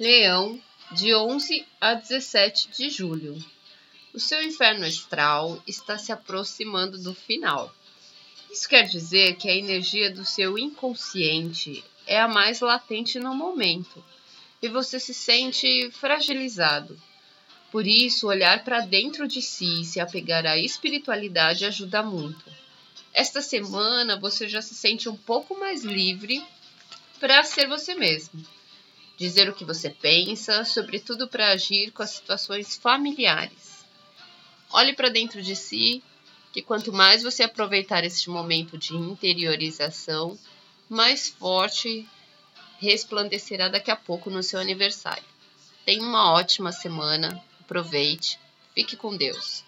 Leão, de 11 a 17 de julho. O seu inferno astral está se aproximando do final. Isso quer dizer que a energia do seu inconsciente é a mais latente no momento e você se sente fragilizado. Por isso, olhar para dentro de si e se apegar à espiritualidade ajuda muito. Esta semana você já se sente um pouco mais livre para ser você mesmo dizer o que você pensa, sobretudo para agir com as situações familiares. Olhe para dentro de si, que quanto mais você aproveitar este momento de interiorização, mais forte resplandecerá daqui a pouco no seu aniversário. Tenha uma ótima semana, aproveite, fique com Deus.